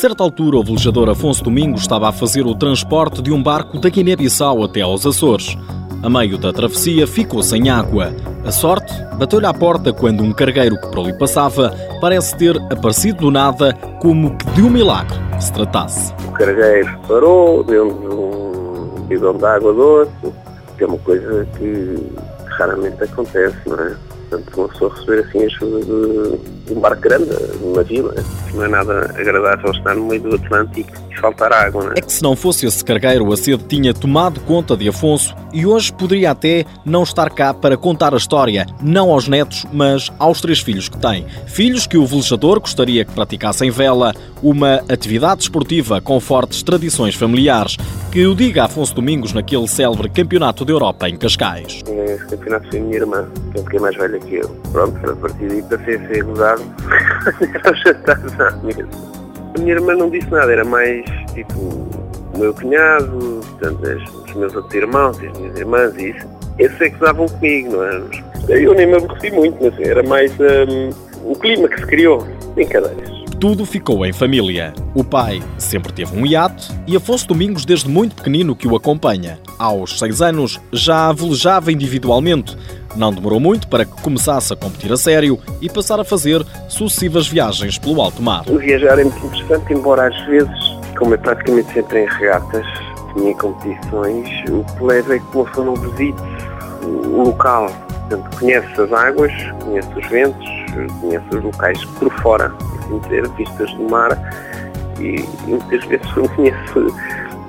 certa altura, o velejador Afonso Domingos estava a fazer o transporte de um barco da Guiné-Bissau até aos Açores. A meio da travessia, ficou sem água. A sorte bateu-lhe à porta quando um cargueiro que por ali passava parece ter aparecido do nada como que de um milagre se tratasse. O cargueiro parou, deu-nos um bidão de água doce, que é uma coisa que raramente acontece, não é? Portanto, uma pessoa receber assim ajuda de, de um barco grande, numa vila, não é nada agradável estar no meio do Atlântico e faltar água, não é? É que se não fosse esse cargueiro, a sede tinha tomado conta de Afonso e hoje poderia até não estar cá para contar a história, não aos netos, mas aos três filhos que tem. Filhos que o velejador gostaria que praticassem vela, uma atividade esportiva com fortes tradições familiares, que o diga Afonso Domingos naquele célebre Campeonato da Europa em Cascais. Esse campeonato foi minha irmã, que é mais velha que eu. Pronto, a partir daí passei a ser mesa. A minha irmã não disse nada, era mais tipo o meu cunhado, portanto, os meus outros irmãos, as minhas irmãs e isso. Esses é que gozavam comigo, não é? Eu nem me aborreci muito, mas era mais um, o clima que se criou. Brincadeiras. Tudo ficou em família. O pai sempre teve um iate e Afonso Domingos desde muito pequenino que o acompanha. Aos seis anos já velejava individualmente. Não demorou muito para que começasse a competir a sério e passar a fazer sucessivas viagens pelo alto mar. Viajar é muito interessante, embora às vezes, como é praticamente sempre em regatas, tinha competições, o que leva é que uma pessoa não visite o local. Portanto, conhece as águas, conhece os ventos, conhece os locais por fora conhecer vistas do mar e, e muitas vezes não conheço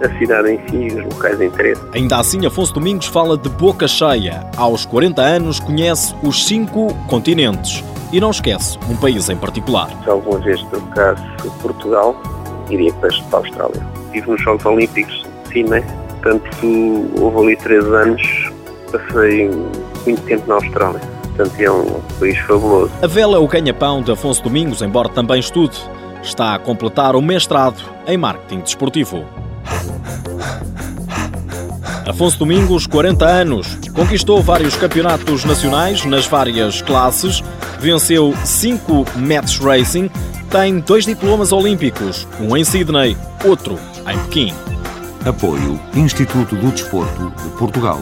a cidade em si e os locais de interesse. Ainda assim, Afonso Domingos fala de boca cheia. Aos 40 anos, conhece os cinco continentes e não esquece um país em particular. Se alguma vez trocasse Portugal, iria para a Austrália. Estive nos Jogos Olímpicos de Sydney, portanto, houve ali três anos, passei muito tempo na Austrália portanto é um país fabuloso. A vela é o ganha-pão de Afonso Domingos, embora também estude. Está a completar o mestrado em marketing desportivo. Afonso Domingos, 40 anos, conquistou vários campeonatos nacionais nas várias classes, venceu 5 Mets Racing, tem dois diplomas olímpicos, um em Sydney, outro em Pequim. Apoio Instituto do Desporto de Portugal.